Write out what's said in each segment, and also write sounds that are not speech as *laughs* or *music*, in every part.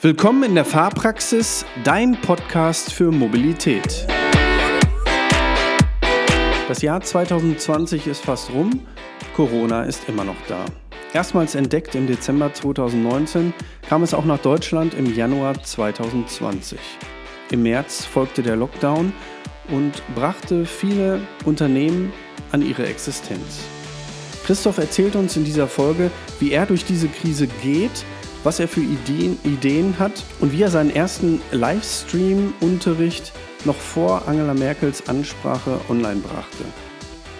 Willkommen in der Fahrpraxis, dein Podcast für Mobilität. Das Jahr 2020 ist fast rum, Corona ist immer noch da. Erstmals entdeckt im Dezember 2019 kam es auch nach Deutschland im Januar 2020. Im März folgte der Lockdown und brachte viele Unternehmen an ihre Existenz. Christoph erzählt uns in dieser Folge, wie er durch diese Krise geht was er für Ideen, Ideen hat und wie er seinen ersten Livestream-Unterricht noch vor Angela Merkels Ansprache online brachte.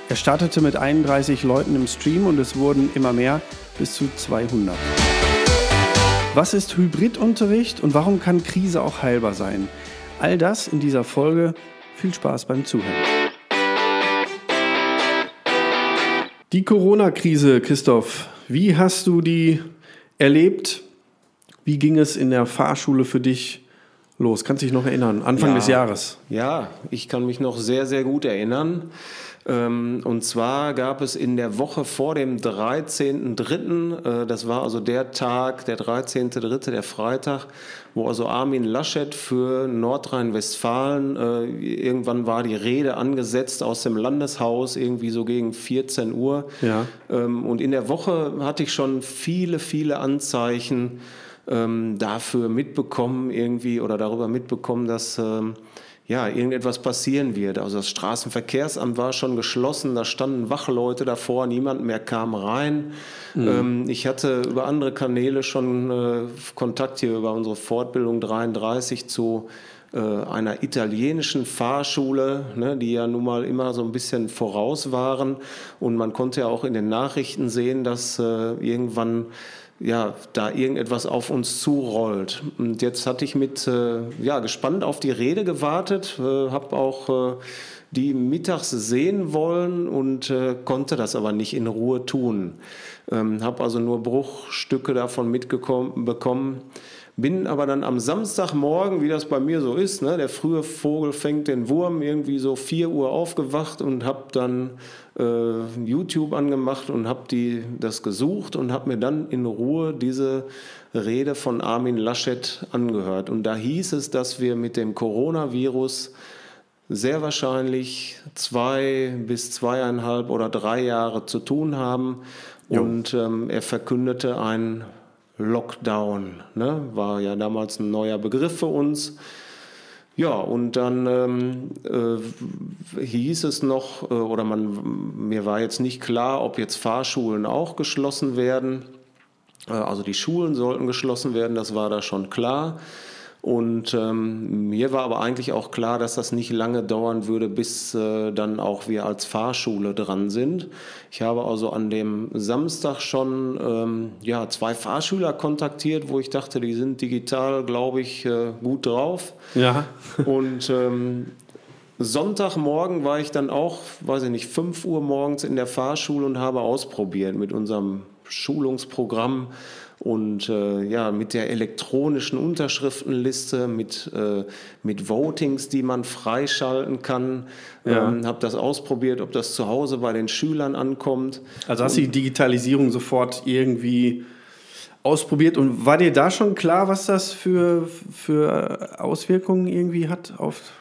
Er startete mit 31 Leuten im Stream und es wurden immer mehr, bis zu 200. Was ist Hybridunterricht und warum kann Krise auch heilbar sein? All das in dieser Folge. Viel Spaß beim Zuhören. Die Corona-Krise, Christoph, wie hast du die erlebt? Wie ging es in der Fahrschule für dich los? Kannst du dich noch erinnern? Anfang ja, des Jahres. Ja, ich kann mich noch sehr, sehr gut erinnern. Ähm, und zwar gab es in der Woche vor dem 13.03., äh, das war also der Tag, der 13.03., der Freitag, wo also Armin Laschet für Nordrhein-Westfalen, äh, irgendwann war die Rede angesetzt aus dem Landeshaus, irgendwie so gegen 14 Uhr. Ja. Ähm, und in der Woche hatte ich schon viele, viele Anzeichen, ähm, dafür mitbekommen irgendwie oder darüber mitbekommen, dass ähm, ja, irgendetwas passieren wird. Also das Straßenverkehrsamt war schon geschlossen, da standen Wachleute davor, niemand mehr kam rein. Mhm. Ähm, ich hatte über andere Kanäle schon äh, Kontakt hier über unsere Fortbildung 33 zu äh, einer italienischen Fahrschule, ne, die ja nun mal immer so ein bisschen voraus waren. Und man konnte ja auch in den Nachrichten sehen, dass äh, irgendwann ja, da irgendetwas auf uns zurollt. Und jetzt hatte ich mit, äh, ja, gespannt auf die Rede gewartet, äh, habe auch äh, die mittags sehen wollen und äh, konnte das aber nicht in Ruhe tun. Ähm, habe also nur Bruchstücke davon mitbekommen. Bin aber dann am Samstagmorgen, wie das bei mir so ist, ne, der frühe Vogel fängt den Wurm, irgendwie so 4 Uhr aufgewacht und habe dann äh, YouTube angemacht und habe das gesucht und habe mir dann in Ruhe diese Rede von Armin Laschet angehört. Und da hieß es, dass wir mit dem Coronavirus sehr wahrscheinlich zwei bis zweieinhalb oder drei Jahre zu tun haben. Jo. Und ähm, er verkündete ein Lockdown. Ne? War ja damals ein neuer Begriff für uns. Ja, und dann ähm, äh, hieß es noch, äh, oder man, mir war jetzt nicht klar, ob jetzt Fahrschulen auch geschlossen werden. Äh, also die Schulen sollten geschlossen werden, das war da schon klar. Und ähm, mir war aber eigentlich auch klar, dass das nicht lange dauern würde, bis äh, dann auch wir als Fahrschule dran sind. Ich habe also an dem Samstag schon ähm, ja, zwei Fahrschüler kontaktiert, wo ich dachte, die sind digital, glaube ich, äh, gut drauf. Ja. *laughs* Und ähm, Sonntagmorgen war ich dann auch, weiß ich nicht, 5 Uhr morgens in der Fahrschule und habe ausprobiert mit unserem Schulungsprogramm und äh, ja, mit der elektronischen Unterschriftenliste, mit, äh, mit Votings, die man freischalten kann. Ja. Ähm, habe das ausprobiert, ob das zu Hause bei den Schülern ankommt. Also hast du die Digitalisierung sofort irgendwie ausprobiert und war dir da schon klar, was das für, für Auswirkungen irgendwie hat auf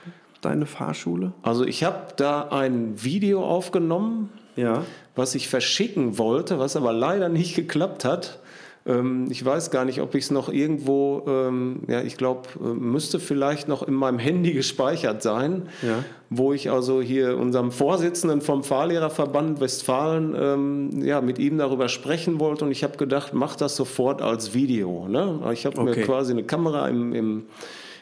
deine Fahrschule? Also ich habe da ein Video aufgenommen, ja. was ich verschicken wollte, was aber leider nicht geklappt hat. Ähm, ich weiß gar nicht, ob ich es noch irgendwo, ähm, ja, ich glaube, äh, müsste vielleicht noch in meinem Handy gespeichert sein, ja. wo ich also hier unserem Vorsitzenden vom Fahrlehrerverband Westfalen, ähm, ja, mit ihm darüber sprechen wollte und ich habe gedacht, mach das sofort als Video. Ne? Ich habe okay. mir quasi eine Kamera im, im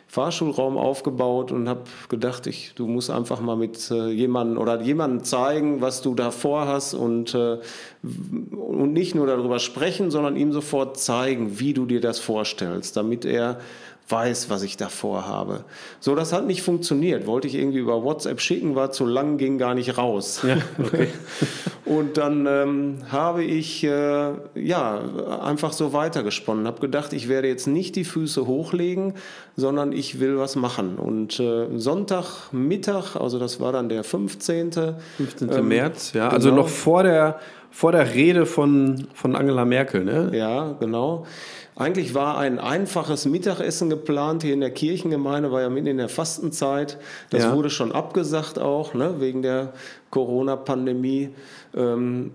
Fahrschulraum aufgebaut und habe gedacht, ich, du musst einfach mal mit äh, jemandem oder jemandem zeigen, was du da vorhast und, äh, und nicht nur darüber sprechen, sondern ihm sofort zeigen, wie du dir das vorstellst, damit er weiß, was ich da vorhabe. So, das hat nicht funktioniert. Wollte ich irgendwie über WhatsApp schicken, war zu lang, ging gar nicht raus. Ja, okay. *laughs* Und dann ähm, habe ich äh, ja einfach so weitergesponnen, habe gedacht, ich werde jetzt nicht die Füße hochlegen, sondern ich will was machen. Und äh, Sonntagmittag, also das war dann der 15. 15. Ähm, März, ja, also genau. also noch vor der, vor der Rede von, von Angela Merkel, ne? Ja, genau. Eigentlich war ein einfaches Mittagessen geplant hier in der Kirchengemeinde, war ja mitten in der Fastenzeit. Das ja. wurde schon abgesagt auch, ne, wegen der Corona-Pandemie. Ähm,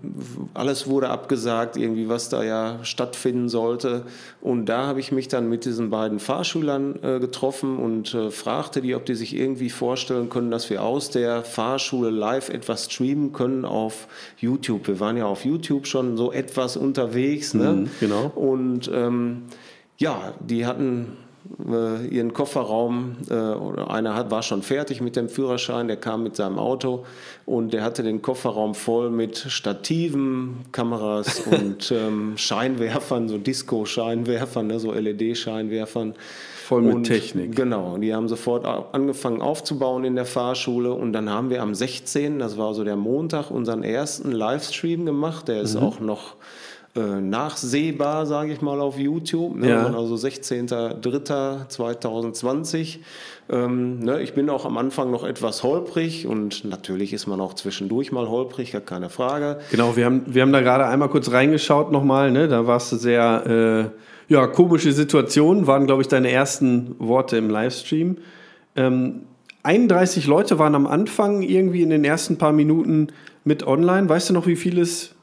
alles wurde abgesagt, irgendwie was da ja stattfinden sollte. Und da habe ich mich dann mit diesen beiden Fahrschülern äh, getroffen und äh, fragte die, ob die sich irgendwie vorstellen können, dass wir aus der Fahrschule live etwas streamen können auf YouTube. Wir waren ja auf YouTube schon so etwas unterwegs. Ne? Mhm, genau. Und ähm, ja, die hatten ihren Kofferraum, äh, oder einer hat, war schon fertig mit dem Führerschein, der kam mit seinem Auto und der hatte den Kofferraum voll mit Stativen, Kameras *laughs* und ähm, Scheinwerfern, so Disco-Scheinwerfern, ne, so LED-Scheinwerfern. Voll mit und, Technik. Genau, die haben sofort angefangen aufzubauen in der Fahrschule und dann haben wir am 16., das war so der Montag, unseren ersten Livestream gemacht, der ist mhm. auch noch äh, nachsehbar, sage ich mal, auf YouTube. Ne? Ja. Also 16.03.2020. Ähm, ne? Ich bin auch am Anfang noch etwas holprig und natürlich ist man auch zwischendurch mal holprig, gar keine Frage. Genau, wir haben, wir haben da gerade einmal kurz reingeschaut nochmal. Ne? Da warst du sehr, äh, ja, komische Situation, waren, glaube ich, deine ersten Worte im Livestream. Ähm, 31 Leute waren am Anfang irgendwie in den ersten paar Minuten mit online. Weißt du noch, wie viel es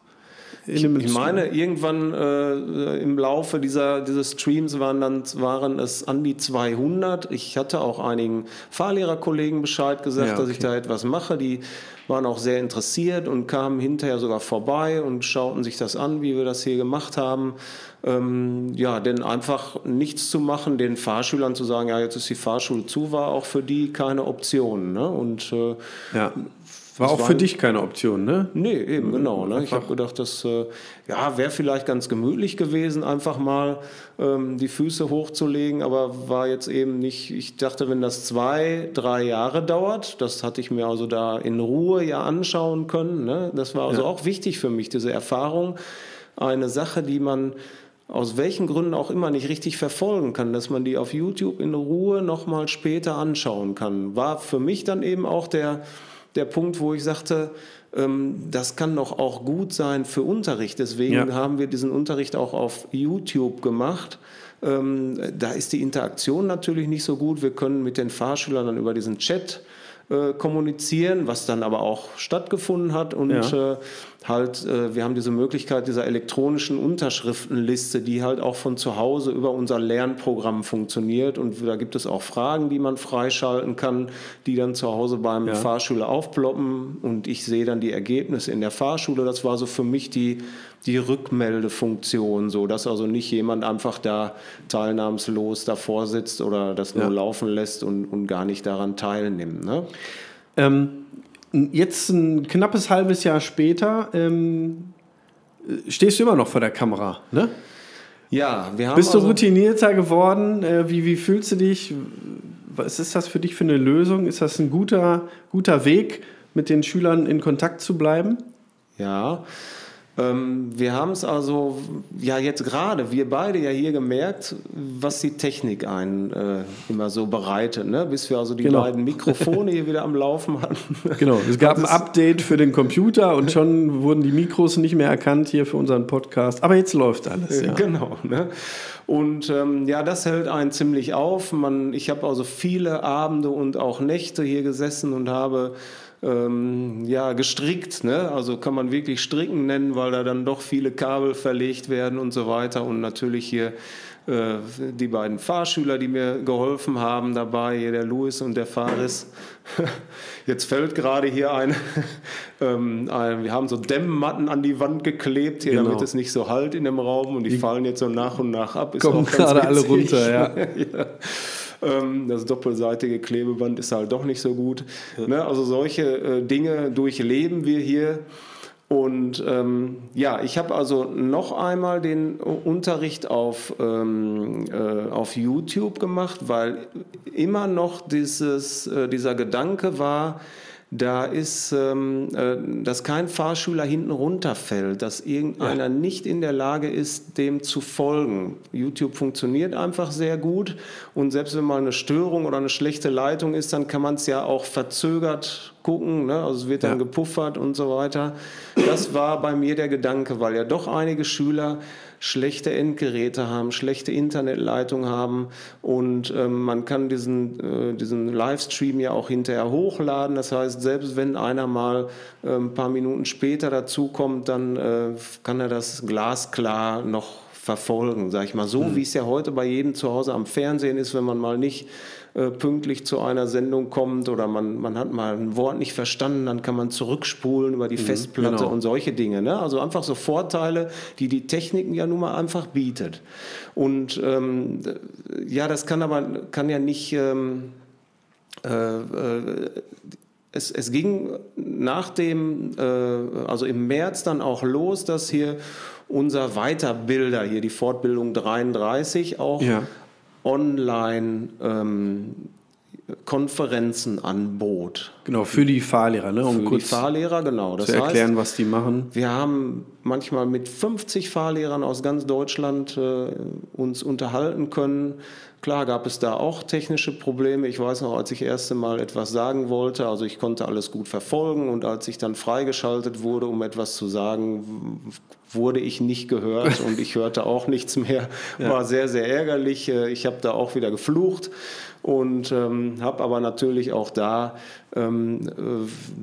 ich, ich, meine, irgendwann äh, im Laufe dieser, dieses Streams waren, dann, waren es an die 200. Ich hatte auch einigen Fahrlehrerkollegen Bescheid gesagt, ja, okay. dass ich da etwas mache. Die waren auch sehr interessiert und kamen hinterher sogar vorbei und schauten sich das an, wie wir das hier gemacht haben. Ähm, ja, denn einfach nichts zu machen, den Fahrschülern zu sagen, ja, jetzt ist die Fahrschule zu, war auch für die keine Option. Ne? Und äh, ja. War auch für dich keine Option, ne? Nee, eben, genau. Ne? Ich habe gedacht, das äh, ja, wäre vielleicht ganz gemütlich gewesen, einfach mal ähm, die Füße hochzulegen, aber war jetzt eben nicht, ich dachte, wenn das zwei, drei Jahre dauert, das hatte ich mir also da in Ruhe ja anschauen können. Ne? Das war also ja. auch wichtig für mich, diese Erfahrung. Eine Sache, die man aus welchen Gründen auch immer nicht richtig verfolgen kann, dass man die auf YouTube in Ruhe nochmal später anschauen kann, war für mich dann eben auch der der Punkt, wo ich sagte, ähm, das kann doch auch gut sein für Unterricht. Deswegen ja. haben wir diesen Unterricht auch auf YouTube gemacht. Ähm, da ist die Interaktion natürlich nicht so gut. Wir können mit den Fahrschülern dann über diesen Chat äh, kommunizieren, was dann aber auch stattgefunden hat. Und ja. äh, halt, äh, wir haben diese Möglichkeit dieser elektronischen Unterschriftenliste, die halt auch von zu Hause über unser Lernprogramm funktioniert. Und da gibt es auch Fragen, die man freischalten kann, die dann zu Hause beim ja. Fahrschüler aufploppen. Und ich sehe dann die Ergebnisse in der Fahrschule. Das war so für mich die die Rückmeldefunktion, so dass also nicht jemand einfach da teilnahmslos davor sitzt oder das nur ja. laufen lässt und, und gar nicht daran teilnimmt. Ne? Ähm, jetzt ein knappes halbes Jahr später ähm, stehst du immer noch vor der Kamera, ne? Ja, wir haben. Bist du also routinierter geworden? Äh, wie, wie fühlst du dich? Was ist das für dich für eine Lösung? Ist das ein guter, guter Weg, mit den Schülern in Kontakt zu bleiben? Ja, wir haben es also ja jetzt gerade, wir beide ja hier gemerkt, was die Technik einen äh, immer so bereitet, ne? bis wir also die genau. beiden Mikrofone hier wieder am Laufen hatten. Genau, es gab ein Update für den Computer und schon wurden die Mikros nicht mehr erkannt hier für unseren Podcast. Aber jetzt läuft alles. Ja. Genau. Ne? Und ähm, ja, das hält einen ziemlich auf. Man, ich habe also viele Abende und auch Nächte hier gesessen und habe ähm, ja, gestrickt. Ne? Also kann man wirklich stricken nennen, weil da dann doch viele Kabel verlegt werden und so weiter. Und natürlich hier äh, die beiden Fahrschüler, die mir geholfen haben dabei, hier der Louis und der Faris. *laughs* Jetzt fällt gerade hier ein, *laughs* ähm, ein, wir haben so Dämmmatten an die Wand geklebt, hier, genau. damit es nicht so halt in dem Raum und die, die fallen jetzt so nach und nach ab. Ist kommen gerade alle runter, ja. *laughs* ja. Ähm, das doppelseitige Klebeband ist halt doch nicht so gut. Ne? Also solche äh, Dinge durchleben wir hier. Und ähm, ja, ich habe also noch einmal den Unterricht auf, ähm, äh, auf YouTube gemacht, weil immer noch dieses, äh, dieser Gedanke war, da ist, ähm, äh, dass kein Fahrschüler hinten runterfällt, dass irgendeiner ja. nicht in der Lage ist, dem zu folgen. YouTube funktioniert einfach sehr gut und selbst wenn mal eine Störung oder eine schlechte Leitung ist, dann kann man es ja auch verzögert gucken, ne? also es wird dann ja. gepuffert und so weiter. Das war bei mir der Gedanke, weil ja doch einige Schüler schlechte Endgeräte haben, schlechte Internetleitung haben und ähm, man kann diesen, äh, diesen Livestream ja auch hinterher hochladen. Das heißt, selbst wenn einer mal äh, ein paar Minuten später dazukommt, dann äh, kann er das glasklar noch verfolgen, sag ich mal. So mhm. wie es ja heute bei jedem zu Hause am Fernsehen ist, wenn man mal nicht äh, pünktlich zu einer Sendung kommt oder man, man hat mal ein Wort nicht verstanden, dann kann man zurückspulen über die mhm, Festplatte genau. und solche Dinge. Ne? Also einfach so Vorteile, die die Technik ja nun mal einfach bietet. Und ähm, ja, das kann aber kann ja nicht. Ähm, äh, äh, es, es, ging nach dem, äh, also im März dann auch los, dass hier unser Weiterbilder, hier die Fortbildung 33, auch ja. Online ähm, Konferenzen anbot. Genau, für die Fahrlehrer, ne? um für kurz die Fahrlehrer, genau. Das zu erklären, heißt, was die machen. Wir haben manchmal mit 50 Fahrlehrern aus ganz Deutschland äh, uns unterhalten können. Klar gab es da auch technische Probleme. Ich weiß noch, als ich das erste Mal etwas sagen wollte, also ich konnte alles gut verfolgen und als ich dann freigeschaltet wurde, um etwas zu sagen, wurde ich nicht gehört *laughs* und ich hörte auch nichts mehr. War sehr, sehr ärgerlich. Äh, ich habe da auch wieder geflucht und ähm, habe aber natürlich auch da ähm, äh,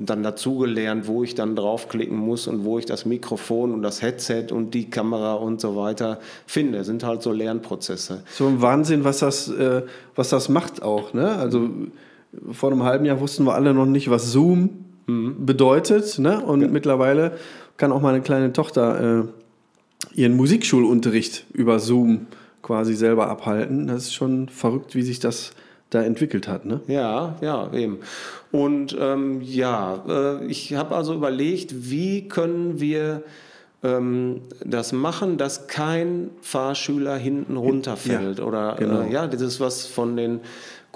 dann dazugelernt, wo ich dann draufklicken muss und wo ich das Mikrofon und das Headset und die Kamera und so weiter finde. Das sind halt so Lernprozesse. So ein Wahnsinn, was das, äh, was das macht auch. Ne? Also vor einem halben Jahr wussten wir alle noch nicht, was Zoom mhm. bedeutet. Ne? Und ja. mittlerweile kann auch meine kleine Tochter äh, ihren Musikschulunterricht über Zoom quasi selber abhalten. Das ist schon verrückt, wie sich das da entwickelt hat. Ne? Ja, ja, eben. Und ähm, ja, äh, ich habe also überlegt, wie können wir ähm, das machen, dass kein Fahrschüler hinten runterfällt. Ja, Oder genau. äh, ja, das ist was von den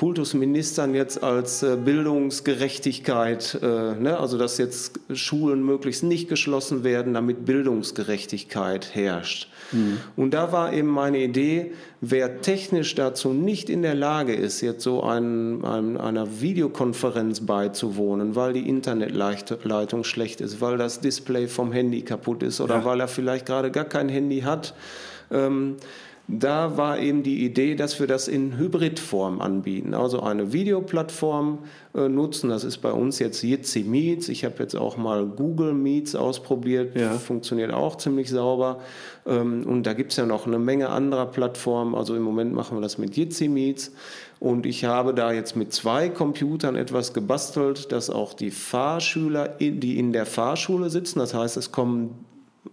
Kultusministern jetzt als äh, Bildungsgerechtigkeit, äh, ne? also dass jetzt Schulen möglichst nicht geschlossen werden, damit Bildungsgerechtigkeit herrscht. Mhm. Und da war eben meine Idee, wer technisch dazu nicht in der Lage ist, jetzt so ein, ein, einer Videokonferenz beizuwohnen, weil die Internetleitung schlecht ist, weil das Display vom Handy kaputt ist oder ja. weil er vielleicht gerade gar kein Handy hat, ähm, da war eben die Idee, dass wir das in Hybridform anbieten. Also eine Videoplattform äh, nutzen. Das ist bei uns jetzt Jitsi Meets. Ich habe jetzt auch mal Google Meets ausprobiert. Ja. Funktioniert auch ziemlich sauber. Ähm, und da gibt es ja noch eine Menge anderer Plattformen. Also im Moment machen wir das mit Jitsi Meets. Und ich habe da jetzt mit zwei Computern etwas gebastelt, dass auch die Fahrschüler, die in der Fahrschule sitzen, das heißt, es kommen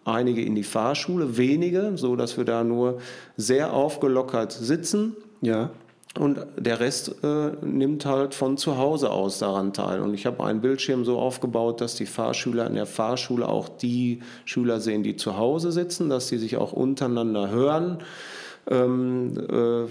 einige in die Fahrschule, wenige, so dass wir da nur sehr aufgelockert sitzen. Ja. Und der Rest äh, nimmt halt von zu Hause aus daran teil. Und ich habe einen Bildschirm so aufgebaut, dass die Fahrschüler in der Fahrschule auch die Schüler sehen, die zu Hause sitzen, dass sie sich auch untereinander hören. Ähm, äh,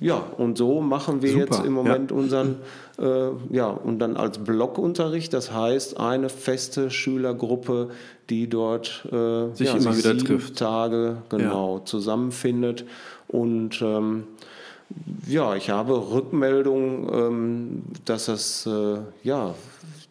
ja, und so machen wir Super, jetzt im Moment ja. unseren, äh, ja, und dann als Blockunterricht, das heißt eine feste Schülergruppe, die dort äh, sich ja, immer sich wieder trifft. Tage genau ja. zusammenfindet. Und ähm, ja, ich habe Rückmeldungen, ähm, dass das äh, ja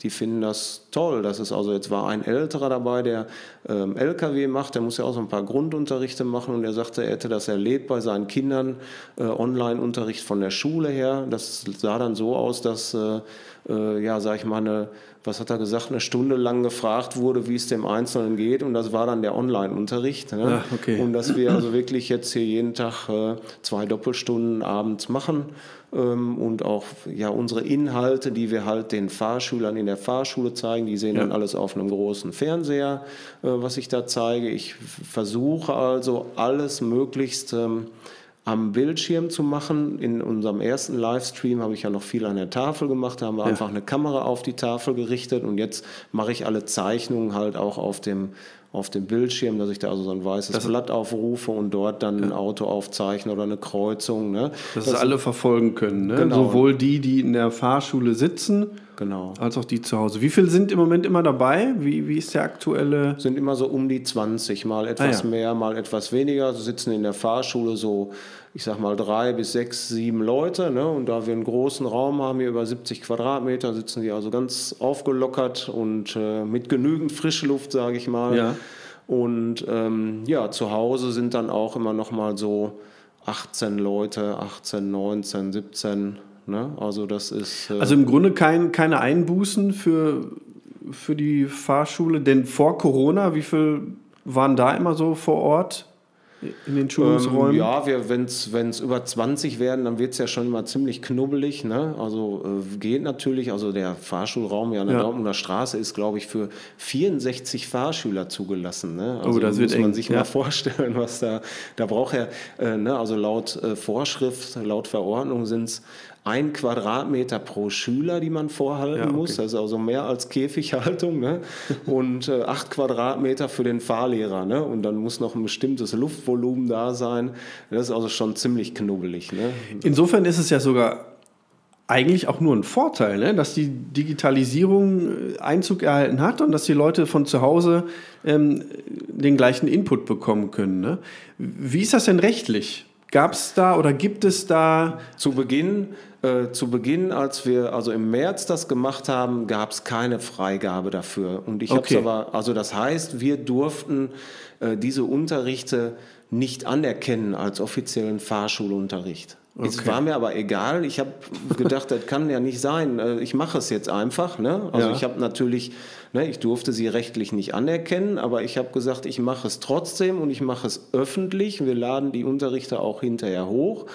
die finden das toll. Das ist also, jetzt war ein Älterer dabei, der ähm, LKW macht, der muss ja auch so ein paar Grundunterrichte machen und er sagte, er hätte das erlebt bei seinen Kindern, äh, Online-Unterricht von der Schule her. Das sah dann so aus, dass, äh, äh, ja, sag ich mal, eine was hat er gesagt, eine Stunde lang gefragt wurde, wie es dem Einzelnen geht. Und das war dann der Online-Unterricht. Ne? Ah, okay. Und dass wir also wirklich jetzt hier jeden Tag äh, zwei Doppelstunden abends machen ähm, und auch ja, unsere Inhalte, die wir halt den Fahrschülern in der Fahrschule zeigen, die sehen ja. dann alles auf einem großen Fernseher, äh, was ich da zeige. Ich versuche also alles möglichst ähm, am Bildschirm zu machen. In unserem ersten Livestream habe ich ja noch viel an der Tafel gemacht. Da haben wir ja. einfach eine Kamera auf die Tafel gerichtet und jetzt mache ich alle Zeichnungen halt auch auf dem auf dem Bildschirm, dass ich da also so ein weißes das Blatt aufrufe und dort dann ein Auto aufzeichne oder eine Kreuzung. Ne? Dass das alle verfolgen können. Ne? Genau. Sowohl die, die in der Fahrschule sitzen genau. Als auch die zu Hause. Wie viele sind im Moment immer dabei? Wie, wie ist der aktuelle? Sind immer so um die 20, mal etwas Ah, ja. mehr, mal etwas weniger. So sitzen in der Fahrschule so, ich sag mal, drei bis sechs, sieben Leute. Ne? Und da wir einen großen Raum haben, hier über 70 Quadratmeter, sitzen die also ganz aufgelockert und äh, mit genügend Frischluft, sage ich mal. Ja. Und ähm, ja, zu Hause sind dann auch immer noch mal so 18 Leute, 18, 19, 17. Ne? Also das ist... Äh, Also im Grunde kein, keine Einbußen für, für die Fahrschule, denn vor Corona, wie viel waren da immer so vor Ort in den Schulungsräumen? Ähm, ja, wenn es über 20 werden, dann wird es ja schon immer ziemlich knubbelig. Ne? Also äh, geht natürlich, also der Fahrschulraum ja an der Ja. Dortmunder Straße ist, glaube ich, für 64 Fahrschüler zugelassen. Ne? Also Oh, das muss man eng, sich ja. mal vorstellen, was da, da braucht er, äh, ne? also laut äh, Vorschrift, laut Verordnung sind es ein Quadratmeter pro Schüler, die man vorhalten Ja, okay. muss. Das ist also mehr als Käfighaltung. Ne? *laughs* Und äh, acht Quadratmeter für den Fahrlehrer. Ne? Und dann muss noch ein bestimmtes Luftvolumen da sein. Das ist also schon ziemlich knubbelig. Ne? Insofern ist es ja sogar eigentlich auch nur ein Vorteil, ne? dass die Digitalisierung äh, Einzug erhalten hat und dass die Leute von zu Hause ähm, den gleichen Input bekommen können. Ne? Wie ist das denn rechtlich? Gab es da oder gibt es da Zu Beginn, äh, zu Beginn, als wir also im März das gemacht haben, gab es keine Freigabe dafür. Und ich Okay. habe es aber, also das heißt, wir durften äh, diese Unterrichte nicht anerkennen als offiziellen Fahrschulunterricht. Es Okay. war mir aber egal. Ich habe gedacht, das kann ja nicht sein. Äh, Ich mache es jetzt einfach. Ne? Also Ja. ich habe natürlich, ne, ich durfte sie rechtlich nicht anerkennen, aber ich habe gesagt, ich mache es trotzdem und ich mache es öffentlich. Wir laden die Unterrichte auch hinterher hoch,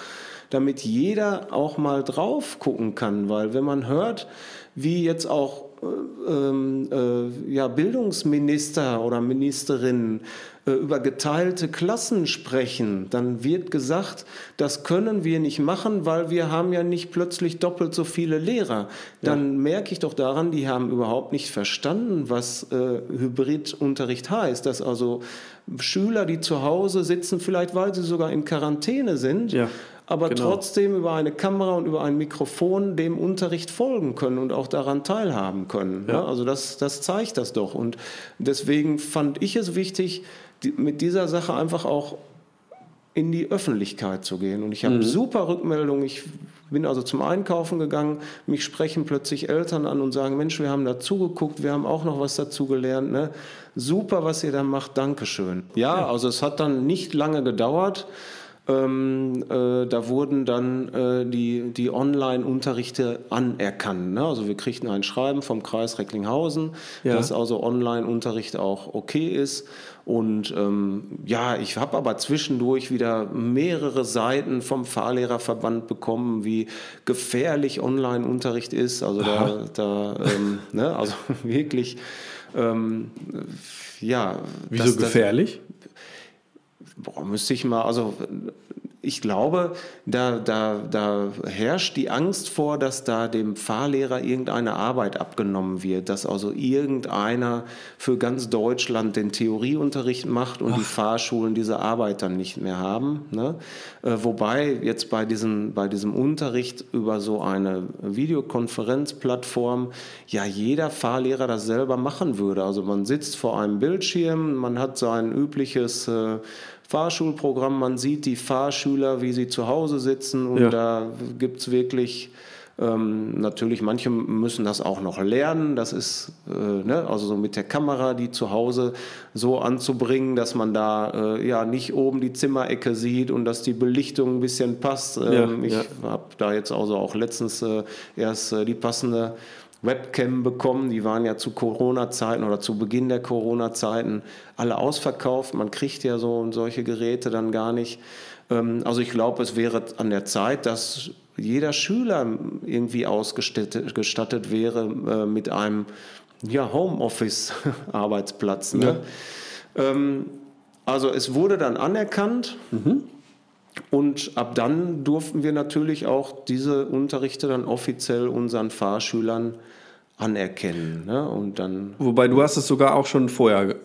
damit jeder auch mal drauf gucken kann, weil wenn man hört, wie jetzt auch äh, ähm, äh, ja, Bildungsminister oder Ministerinnen äh, über geteilte Klassen sprechen, dann wird gesagt, das können wir nicht machen, weil wir haben ja nicht plötzlich doppelt so viele Lehrer. Dann merke ich doch daran, die haben überhaupt nicht verstanden, was äh, Hybridunterricht heißt. Dass also Schüler, die zu Hause sitzen, vielleicht weil sie sogar in Quarantäne sind, Ja, aber genau. trotzdem über eine Kamera und über ein Mikrofon dem Unterricht folgen können und auch daran teilhaben können. Ja. Ja. also das, das zeigt das doch. Und deswegen fand ich es wichtig, die, mit dieser Sache einfach auch in die Öffentlichkeit zu gehen. Und ich habe super Rückmeldungen. Ich bin also zum Einkaufen gegangen. Mich sprechen plötzlich Eltern an und sagen, Mensch, wir haben da zugeguckt, wir haben auch noch was dazu gelernt. Ne? Super, was ihr da macht, Dankeschön. Ja, also es hat dann nicht lange gedauert. Ähm, äh, da wurden dann äh, die, die Online-Unterrichte anerkannt. Ne? Also wir kriegten ein Schreiben vom Kreis Recklinghausen, Ja. dass also Online-Unterricht auch okay ist. Und ähm, ja, ich habe aber zwischendurch wieder mehrere Seiten vom Fahrlehrerverband bekommen, wie gefährlich Online-Unterricht ist. Also da, da ähm, *laughs* ne? also wirklich, ähm, ja. wieso das- das- gefährlich? Boah, müsste ich mal, also ich glaube, da, da, da herrscht die Angst vor, dass da dem Fahrlehrer irgendeine Arbeit abgenommen wird, dass also irgendeiner für ganz Deutschland den Theorieunterricht macht und die Fahrschulen diese Arbeit dann nicht mehr haben. Ne? Äh, wobei jetzt bei diesem, bei diesem Unterricht über so eine Videokonferenzplattform ja jeder Fahrlehrer das selber machen würde. Also man sitzt vor einem Bildschirm, man hat sein übliches äh, Fahrschulprogramm, man sieht die Fahrschüler, wie sie zu Hause sitzen und Ja. da gibt es wirklich ähm, natürlich, manche müssen das auch noch lernen. Das ist, äh, ne, also so mit der Kamera, die zu Hause so anzubringen, dass man da äh, ja nicht oben die Zimmerecke sieht und dass die Belichtung ein bisschen passt. Ähm, ich ja. habe da jetzt also auch letztens äh, erst äh, die passende Webcam bekommen. Die waren ja zu Corona-Zeiten oder zu Beginn der Corona-Zeiten alle ausverkauft. Man kriegt ja so solche Geräte dann gar nicht. Ähm, Also ich glaube, es wäre an der Zeit, dass jeder Schüler irgendwie ausgestattet gestattet wäre äh, mit einem ja, Homeoffice-Arbeitsplatz. Ne? Ähm, Also es wurde dann anerkannt. Und ab dann durften wir natürlich auch diese Unterrichte dann offiziell unseren Fahrschülern anerkennen. Ne? Und dann Wobei du hast es sogar auch schon vorher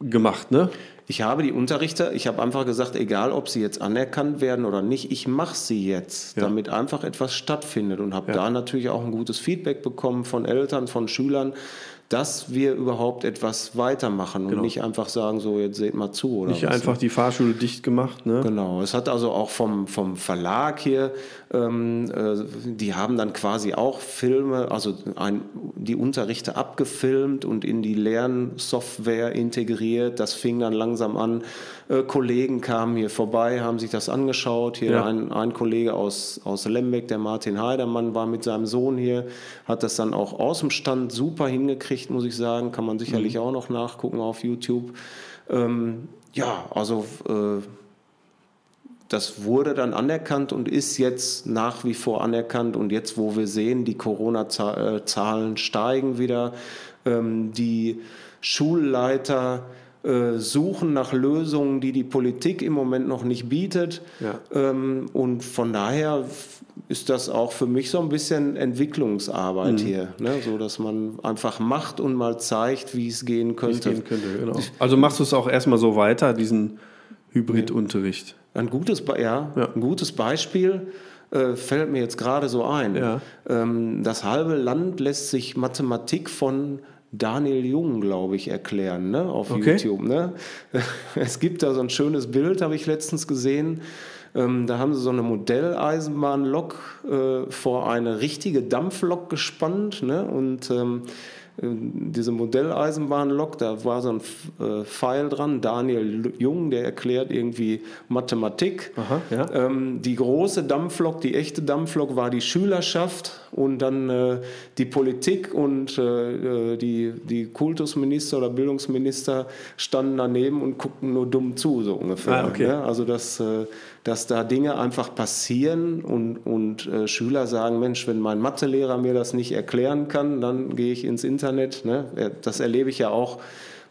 gemacht, ne? Ich habe die Unterrichter, ich habe einfach gesagt, egal ob sie jetzt anerkannt werden oder nicht, ich mache sie jetzt, ja. damit einfach etwas stattfindet und habe ja. da natürlich auch ein gutes Feedback bekommen von Eltern, von Schülern, dass wir überhaupt etwas weitermachen genau. und nicht einfach sagen, so jetzt seht mal zu. Oder nicht was, einfach ne? die Fahrschule dicht gemacht. Ne? Genau, es hat also auch vom, vom Verlag hier, ähm, äh, die haben dann quasi auch Filme, also ein, die Unterrichte abgefilmt und in die Lernsoftware integriert. Das fing dann langsam an. Äh, Kollegen kamen hier vorbei, haben sich das angeschaut. Hier ja. ein, ein Kollege aus, aus Lembeck, der Martin Heidermann, war mit seinem Sohn hier, hat das dann auch aus dem Stand super hingekriegt, muss ich sagen. Kann man sicherlich mhm. auch noch nachgucken auf YouTube. Ähm, ja, also äh, das wurde dann anerkannt und ist jetzt nach wie vor anerkannt. Und jetzt, wo wir sehen, die Corona-Zahlen steigen wieder, ähm, die Schulleiter äh, suchen nach Lösungen, die die Politik im Moment noch nicht bietet. Ja. Ähm, und von daher ist das auch für mich so ein bisschen Entwicklungsarbeit mhm. hier, ne? so dass man einfach macht und mal zeigt, wie es gehen könnte. Gehen könnte genau. Also machst du es auch erstmal so weiter, diesen Hybridunterricht? Ein gutes, ja, ja. Ein gutes Beispiel äh, fällt mir jetzt gerade so ein. Ja. Ähm, das halbe Land lässt sich Mathematik von Daniel Jung, glaube ich, erklären ne, auf okay. YouTube. Ne? *laughs* Es gibt da so ein schönes Bild, habe ich letztens gesehen. Ähm, da haben sie so eine Modelleisenbahnlok äh, vor eine richtige Dampflok gespannt. Ne? Und ähm, diese Modelleisenbahnlok, da war so ein äh, Pfeil dran, Daniel Jung, der erklärt irgendwie Mathematik. Aha, ja. ähm, die große Dampflok, die echte Dampflok war die Schülerschaft und dann äh, die Politik und äh, äh die, die Kultusminister oder Bildungsminister standen daneben und guckten nur dumm zu, so ungefähr. Ah, okay. ne? Also dass, äh, dass da Dinge einfach passieren und, und äh, Schüler sagen, Mensch, wenn mein Mathelehrer mir das nicht erklären kann, dann gehe ich ins Internet. Ne? Das erlebe ich ja auch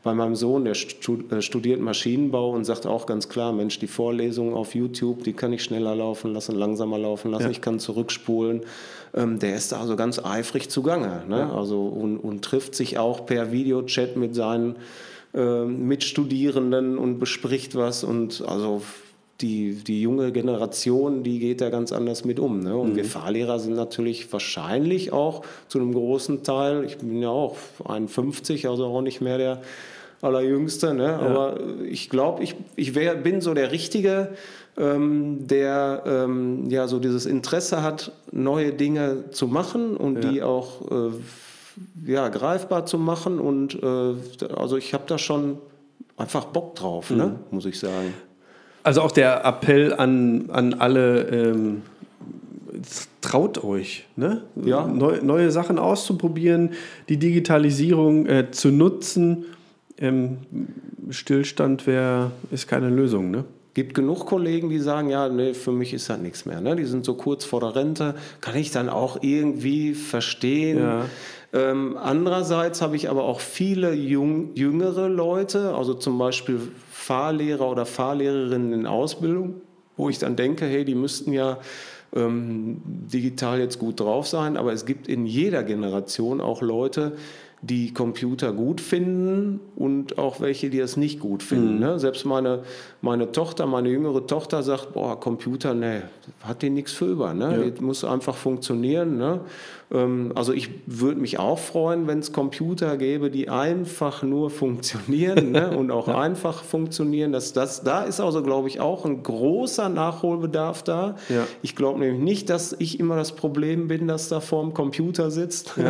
bei meinem Sohn, der studiert Maschinenbau und sagt auch ganz klar, Mensch, die Vorlesungen auf YouTube, die kann ich schneller laufen lassen, langsamer laufen lassen, ja. ich kann zurückspulen ähm, der ist da also ganz eifrig zugange. Ne? Ja. Also, und, und, trifft sich auch per Videochat mit seinen äh, Mitstudierenden und bespricht was. Und also die, die junge Generation, die geht da ganz anders mit um. Ne? Und mhm. wir Fahrlehrer sind natürlich wahrscheinlich auch zu einem großen Teil, ich bin ja auch 51, also auch nicht mehr der allerjüngste, ne? Ja. aber ich glaube, ich, ich wär, bin so der Richtige, ähm, der ähm, ja so dieses Interesse hat, neue Dinge zu machen und ja. die auch äh, ja, greifbar zu machen. Und äh, also ich habe da schon einfach Bock drauf, ne, mhm. ne? muss ich sagen. Also auch der Appell an, an alle, ähm, traut euch, ne? ja. Neu, neue Sachen auszuprobieren, die Digitalisierung äh, zu nutzen. Ähm, Stillstand wär, ist keine Lösung, ne? gibt genug Kollegen, die sagen, ja, nee, für mich ist das nichts mehr. Ne? Die sind so kurz vor der Rente, kann ich dann auch irgendwie verstehen. Ja. Ähm, andererseits habe ich aber auch viele jung, jüngere Leute, also zum Beispiel Fahrlehrer oder Fahrlehrerinnen in Ausbildung, wo ich dann denke, hey, die müssten ja ähm, digital jetzt gut drauf sein, aber es gibt in jeder Generation auch Leute, die Computer gut finden und auch welche, die es nicht gut finden. Mhm. Ne? Selbst meine, meine Tochter, meine jüngere Tochter sagt, boah, Computer, ne, hat die nichts für über. Ne? Ja. Muss einfach funktionieren. Ne? Ähm, also ich würde mich auch freuen, wenn es Computer gäbe, die einfach nur funktionieren ne? *laughs* und auch ja. einfach funktionieren. Das, das, da ist also, glaube ich, auch ein großer Nachholbedarf da. Ja. Ich glaube nämlich nicht, dass ich immer das Problem bin, dass da vorm Computer sitzt. *laughs*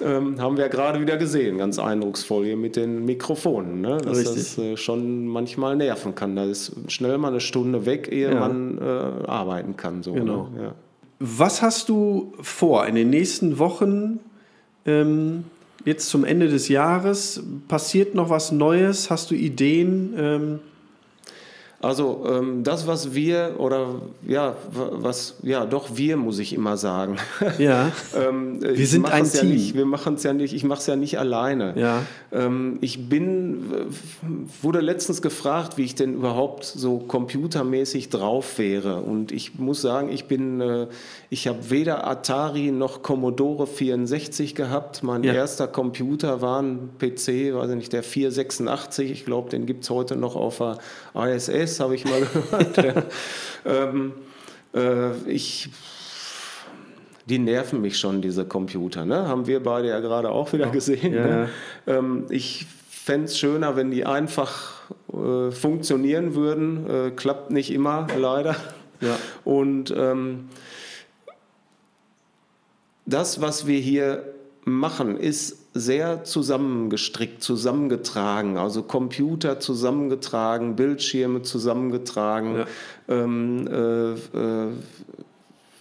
Ähm, haben wir ja gerade wieder gesehen, ganz eindrucksvoll hier mit den Mikrofonen, ne? dass Richtig. das äh, schon manchmal nerven kann. Da ist schnell mal eine Stunde weg, ehe ja. man äh, arbeiten kann. So, genau. Ne? Ja. Was hast du vor in den nächsten Wochen? Ähm, jetzt zum Ende des Jahres passiert noch was Neues? Hast du Ideen? Ähm Also ähm, das, was wir oder ja, was ja doch wir muss ich immer sagen. *laughs* Ja. *laughs* ähm, wir sind ein Team. Ja nicht, wir machen es ja nicht. Ich mache es ja nicht alleine. Ja. Ähm, ich bin wurde letztens gefragt, wie ich denn überhaupt so computermäßig drauf wäre. Und ich muss sagen, ich bin, äh, ich habe weder Atari noch Commodore 64 gehabt. Mein ja. erster Computer war ein PC, weiß ich nicht, der 486. Ich glaube, den gibt es heute noch auf der ISS. Jazz, habe ich mal *laughs* gehört. ähm, äh, ich, die nerven mich schon, diese Computer. Ne? Haben wir beide ja gerade auch wieder gesehen. Ja, ne? ähm, ich fände es schöner, wenn die einfach äh, funktionieren würden. Äh, klappt nicht immer, leider. Ja. Und ähm, das, was wir hier machen, ist sehr zusammengestrickt, zusammengetragen, also Computer zusammengetragen, Bildschirme zusammengetragen, ja. ähm, äh, äh,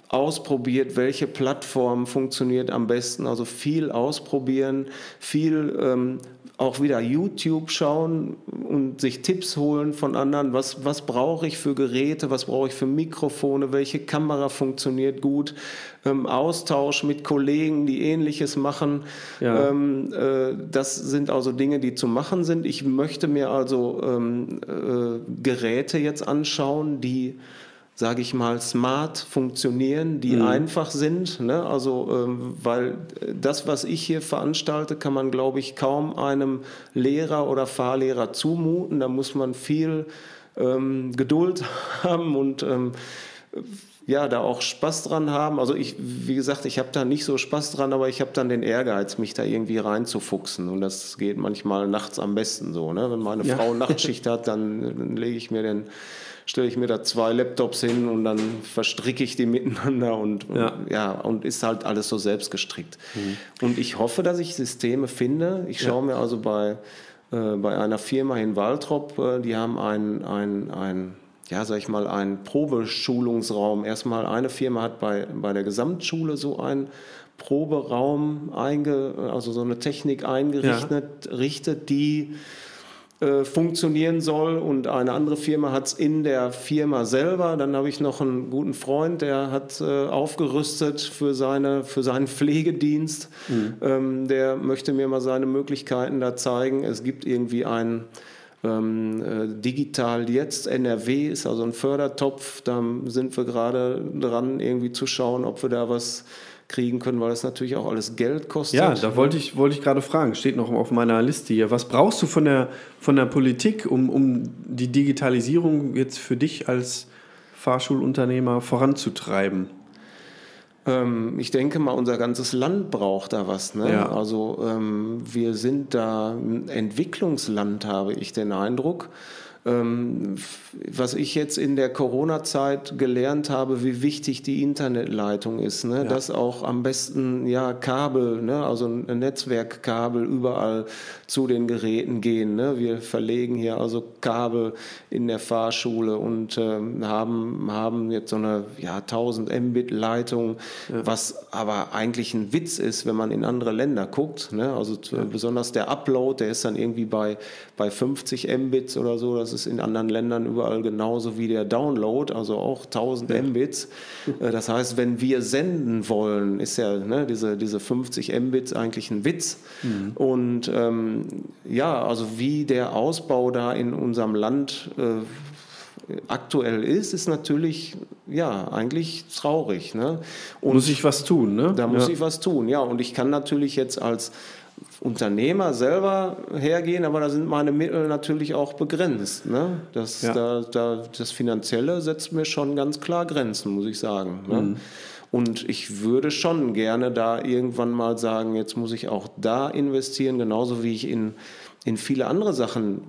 ausprobiert, welche Plattform funktioniert am besten, also viel ausprobieren, viel ähm, auch wieder YouTube schauen und sich Tipps holen von anderen. Was, was brauche ich für Geräte? Was brauche ich für Mikrofone? Welche Kamera funktioniert gut? Ähm, Austausch mit Kollegen, die Ähnliches machen. Ja. Ähm, äh, das sind also Dinge, die zu machen sind. Ich möchte mir also ähm, äh, Geräte jetzt anschauen, die sage ich mal, smart funktionieren, die mhm. einfach sind. Ne? Also, ähm, weil das, was ich hier veranstalte, kann man, glaube ich, kaum einem Lehrer oder Fahrlehrer zumuten. Da muss man viel ähm, Geduld *laughs* haben und ähm, ja, da auch Spaß dran haben. Also ich, wie gesagt, ich habe da nicht so Spaß dran, aber ich habe dann den Ehrgeiz, mich da irgendwie reinzufuchsen. Und das geht manchmal nachts am besten so. Ne? Wenn meine ja. Frau *laughs* Nachtschicht hat, dann, dann lege ich mir den stelle ich mir da zwei Laptops hin und dann verstricke ich die miteinander und ja, ja und ist halt alles so selbst gestrickt. Mhm. Und ich hoffe, dass ich Systeme finde. Ich schaue ja. mir also bei, äh, bei einer Firma in Waltrop, äh, die haben ein, ein, ein ja, sag ich mal, einen Probeschulungsraum. Erstmal eine Firma hat bei, bei der Gesamtschule so einen Proberaum, einge, also so eine Technik eingerichtet, ja. richtet, die äh, funktionieren soll und eine andere Firma hat es in der Firma selber. Dann habe ich noch einen guten Freund, der hat äh, aufgerüstet für, seine, für seinen Pflegedienst. Mhm. Ähm, der möchte mir mal seine Möglichkeiten da zeigen. Es gibt irgendwie ein ähm, äh, Digital Jetzt NRW ist also ein Fördertopf. Da sind wir gerade dran, irgendwie zu schauen, ob wir da was kriegen können, weil das natürlich auch alles Geld kostet. Ja, da wollte ich, wollte ich gerade fragen, steht noch auf meiner Liste hier. Was brauchst du von der, von der Politik, um, um die Digitalisierung jetzt für dich als Fahrschulunternehmer voranzutreiben? Ähm, ich denke mal, unser ganzes Land braucht da was. Ne? Ja. Also ähm, wir sind da ein Entwicklungsland, habe ich den Eindruck. Ähm, was ich jetzt in der Corona-Zeit gelernt habe, wie wichtig die Internetleitung ist, ne? Ja. dass auch am besten ja Kabel, ne? also ein Netzwerkkabel überall zu den Geräten gehen. Ne? Wir verlegen hier also Kabel in der Fahrschule und äh, haben, haben jetzt so eine ja, 1000 Mbit Leitung, ja. was aber eigentlich ein Witz ist, wenn man in andere Länder guckt. Ne? Also besonders der Upload, der ist dann irgendwie bei, bei 50 Mbits oder so. Das ist in anderen Ländern überall genauso wie der Download, also auch 1000 Mbits. Äh, das heißt, wenn wir senden wollen, ist ja ne, diese, diese 50 Mbits eigentlich ein Witz. Mhm. Und ähm, ja, also wie der Ausbau da in unserem Land äh, aktuell ist, ist natürlich ja eigentlich traurig. Ne? Und muss ich was tun, ne? Da muss ja. ich was tun, ja. Und ich kann natürlich jetzt als Unternehmer selber hergehen, aber da sind meine Mittel natürlich auch begrenzt. Ne? Das, ja. da, da, das Finanzielle setzt mir schon ganz klar Grenzen, muss ich sagen. Ne? Mhm. Und ich würde schon gerne da irgendwann mal sagen, jetzt muss ich auch da investieren, genauso wie ich in, in viele andere Sachen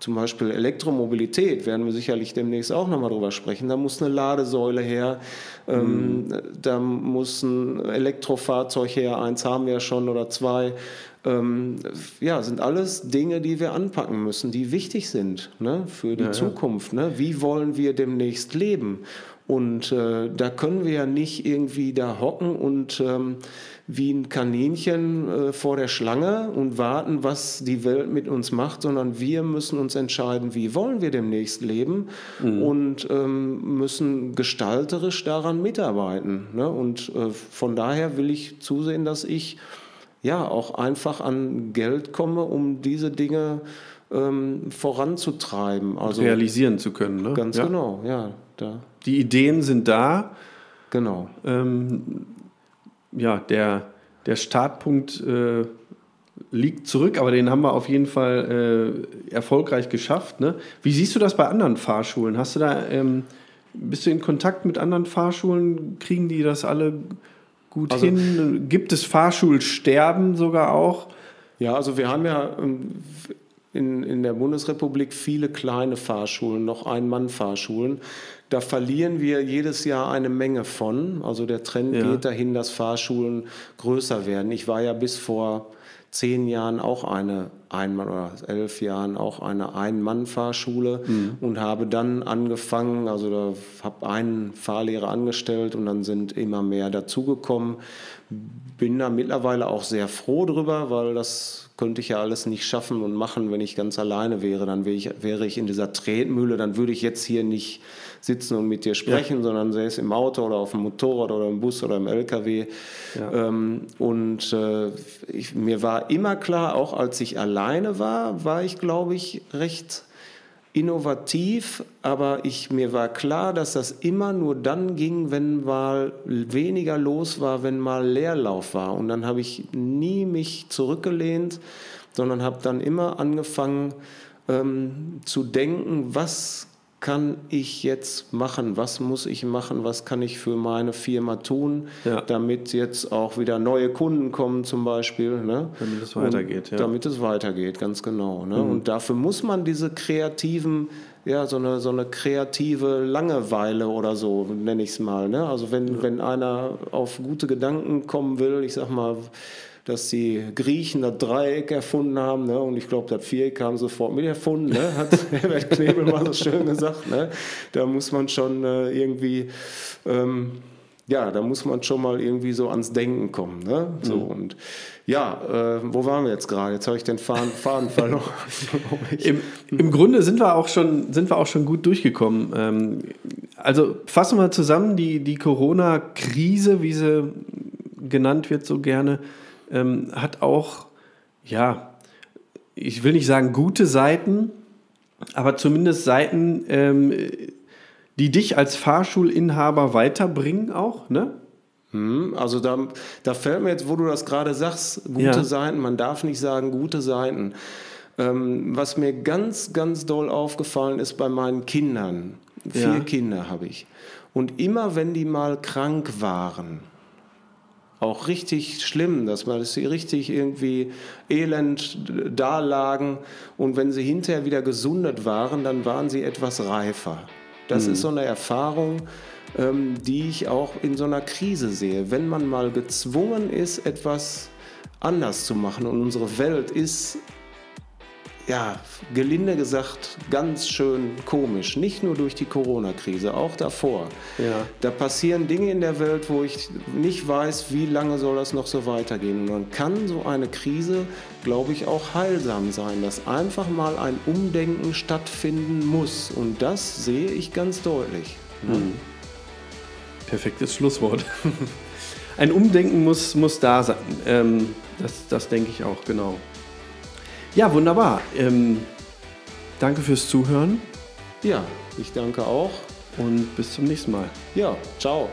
zum Beispiel Elektromobilität, werden wir sicherlich demnächst auch nochmal drüber sprechen. Da muss eine Ladesäule her, ähm, mhm. da muss ein Elektrofahrzeug her, eins haben wir ja schon oder zwei. Ähm, ja, sind alles Dinge, die wir anpacken müssen, die wichtig sind ne, für die Ja. Zukunft. Ne? Wie wollen wir demnächst leben? Und äh, da können wir ja nicht irgendwie da hocken und ähm, wie ein Kaninchen äh, vor der Schlange und warten, was die Welt mit uns macht, sondern wir müssen uns entscheiden, wie wollen wir demnächst leben und ähm, müssen gestalterisch daran mitarbeiten. Ne? Und äh, von daher will ich zusehen, dass ich ja auch einfach an Geld komme, um diese Dinge ähm, voranzutreiben. Also realisieren zu können. Ne? ganz ja. genau, ja, da, Die Ideen sind da. genau. Ähm, ja, der, der Startpunkt äh, liegt zurück, aber den haben wir auf jeden Fall äh, erfolgreich geschafft. Ne? Wie siehst du das bei anderen Fahrschulen? Hast du da, ähm, bist du in Kontakt mit anderen Fahrschulen? Kriegen die das alle gut Also- hin? Gibt es Fahrschulsterben sogar auch? Ja, also wir haben ja ähm, in, in der Bundesrepublik viele kleine Fahrschulen, noch Ein-Mann-Fahrschulen. Da verlieren wir jedes Jahr eine Menge von. Also der Trend Ja. geht dahin, dass Fahrschulen größer werden. Ich war ja bis vor zehn Jahren auch eine Ein-Mann oder elf Jahren auch eine Ein-Mann-Fahrschule und habe dann angefangen, also da habe einen Fahrlehrer angestellt und dann sind immer mehr dazugekommen. Bin da mittlerweile auch sehr froh drüber, weil das könnte ich ja alles nicht schaffen und machen, wenn ich ganz alleine wäre. Dann wäre ich, wäre ich in dieser Tretmühle, dann würde ich jetzt hier nicht sitzen und mit dir sprechen, sondern säße im Auto oder auf dem Motorrad oder im Bus oder im LKW. Ja. Ähm, und äh, ich, mir war immer klar, auch als ich alleine war, war ich, glaube ich, recht innovativ, aber ich, mir war klar, dass das immer nur dann ging, wenn mal weniger los war, wenn mal Leerlauf war. Und dann habe ich nie mich zurückgelehnt, sondern habe dann immer angefangen ähm, zu denken, was kann ich jetzt machen, was muss ich machen, was kann ich für meine Firma tun, Ja. damit jetzt auch wieder neue Kunden kommen zum Beispiel. Ne? Damit es weitergeht, ja. Mhm. Damit es weitergeht, ganz genau. Ne? Und dafür muss man diese kreativen, ja, so eine, so eine kreative Langeweile oder so, nenne ich es mal. Ne? Also wenn, wenn einer auf gute Gedanken kommen will, ich sag mal, dass die Griechen das Dreieck erfunden haben, ne? und ich glaube, das Viereck haben sofort mit erfunden, ne? hat *laughs* *laughs* Herbert Knebel mal so schön gesagt. Ne? Da muss man schon äh, irgendwie, ähm, ja, da muss man schon mal irgendwie so ans Denken kommen. Ne? So, und ja, äh, wo waren wir jetzt gerade? Jetzt habe ich den Faden, Faden verloren. *laughs* Im, Im Grunde sind wir auch schon, sind wir auch schon gut durchgekommen. Ähm, also fassen wir zusammen, die, die Corona-Krise, wie sie genannt wird so gerne, ähm, hat auch, ja, ich will nicht sagen gute Seiten, aber zumindest Seiten, ähm, die dich als Fahrschulinhaber weiterbringen auch, ne? Hm, Also da, da fällt mir jetzt, wo du das gerade sagst, gute Ja. Seiten, man darf nicht sagen gute Seiten. Ähm, was mir ganz, ganz doll aufgefallen ist bei meinen Kindern, vier Ja. Kinder habe ich, und immer wenn die mal krank waren, auch richtig schlimm, dass man dass sie richtig irgendwie elend da lagen und wenn sie hinterher wieder gesundet waren, dann waren sie etwas reifer. Das ist so eine Erfahrung, ähm, die ich auch in so einer Krise sehe. Wenn man mal gezwungen ist, etwas anders zu machen und unsere Welt ist ja, gelinde gesagt, ganz schön komisch. Nicht nur durch die Corona-Krise, auch davor. Ja. Da passieren Dinge in der Welt, wo ich nicht weiß, wie lange soll das noch so weitergehen. Und dann kann so eine Krise, glaube ich, auch heilsam sein, dass einfach mal ein Umdenken stattfinden muss. Und das sehe ich ganz deutlich. ne? Perfektes Schlusswort. *laughs* Ein Umdenken muss, muss da sein. Ähm, das, das denke ich auch, genau. Ja, wunderbar. Ähm, danke fürs Zuhören Ja, ich danke auch. und bis zum nächsten Mal. Ja, ciao.